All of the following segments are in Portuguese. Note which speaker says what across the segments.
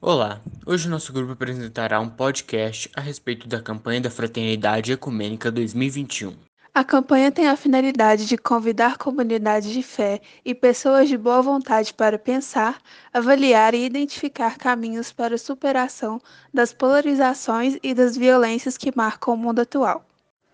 Speaker 1: Olá, hoje nosso grupo apresentará um podcast a respeito da campanha da Fraternidade Ecumênica 2021.
Speaker 2: A campanha tem a finalidade de convidar comunidades de fé e pessoas de boa vontade para pensar, avaliar e identificar caminhos para a superação das polarizações e das violências que marcam o mundo atual.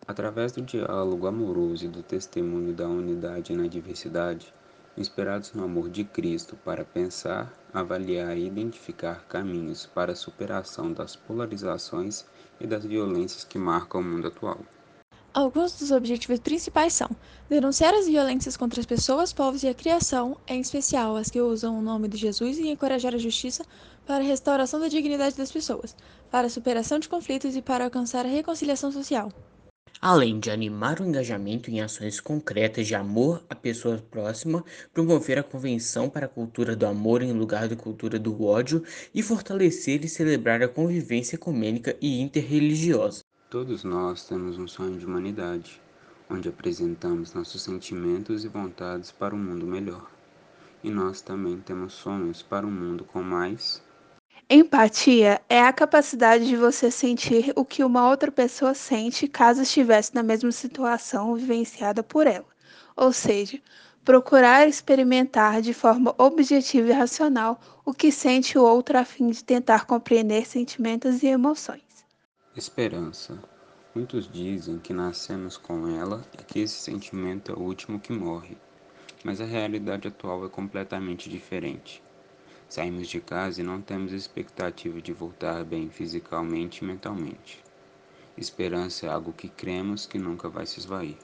Speaker 3: Através do diálogo amoroso e do testemunho da unidade na diversidade, inspirados no amor de Cristo para pensar, avaliar e identificar caminhos para a superação das polarizações e das violências que marcam o mundo atual.
Speaker 4: Alguns dos objetivos principais são denunciar as violências contra as pessoas, povos e a criação, em especial as que usam o nome de Jesus, e encorajar a justiça para a restauração da dignidade das pessoas, para a superação de conflitos e para alcançar a reconciliação social
Speaker 1: além de animar o engajamento em ações concretas de amor à pessoa próxima, promover a Convenção para a Cultura do Amor em lugar da cultura do ódio e fortalecer e celebrar a convivência ecumênica e interreligiosa.
Speaker 3: Todos nós temos um sonho de humanidade, onde apresentamos nossos sentimentos e vontades para um mundo melhor. E nós também temos sonhos para um mundo com mais
Speaker 2: Empatia é a capacidade de você sentir o que uma outra pessoa sente caso estivesse na mesma situação vivenciada por ela. Ou seja, procurar experimentar de forma objetiva e racional o que sente o outro a fim de tentar compreender sentimentos e emoções.
Speaker 3: Esperança. Muitos dizem que nascemos com ela e que esse sentimento é o último que morre, mas a realidade atual é completamente diferente. Saímos de casa e não temos expectativa de voltar bem fisicamente e mentalmente. Esperança é algo que cremos que nunca vai se esvair.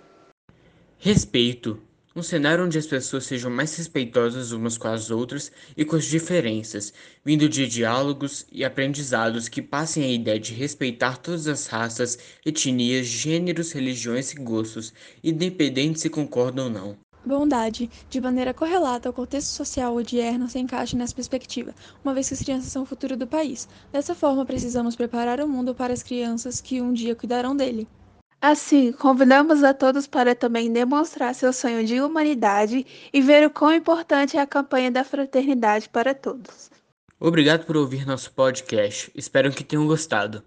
Speaker 1: Respeito. Um cenário onde as pessoas sejam mais respeitosas umas com as outras e com as diferenças, vindo de diálogos e aprendizados que passem a ideia de respeitar todas as raças, etnias, gêneros, religiões e gostos, independente se concordam ou não.
Speaker 4: Bondade, de maneira correlata ao contexto social odierno, se encaixa nessa perspectiva, uma vez que as crianças são o futuro do país. Dessa forma, precisamos preparar o mundo para as crianças que um dia cuidarão dele.
Speaker 2: Assim, convidamos a todos para também demonstrar seu sonho de humanidade e ver o quão importante é a campanha da fraternidade para todos.
Speaker 1: Obrigado por ouvir nosso podcast. Espero que tenham gostado.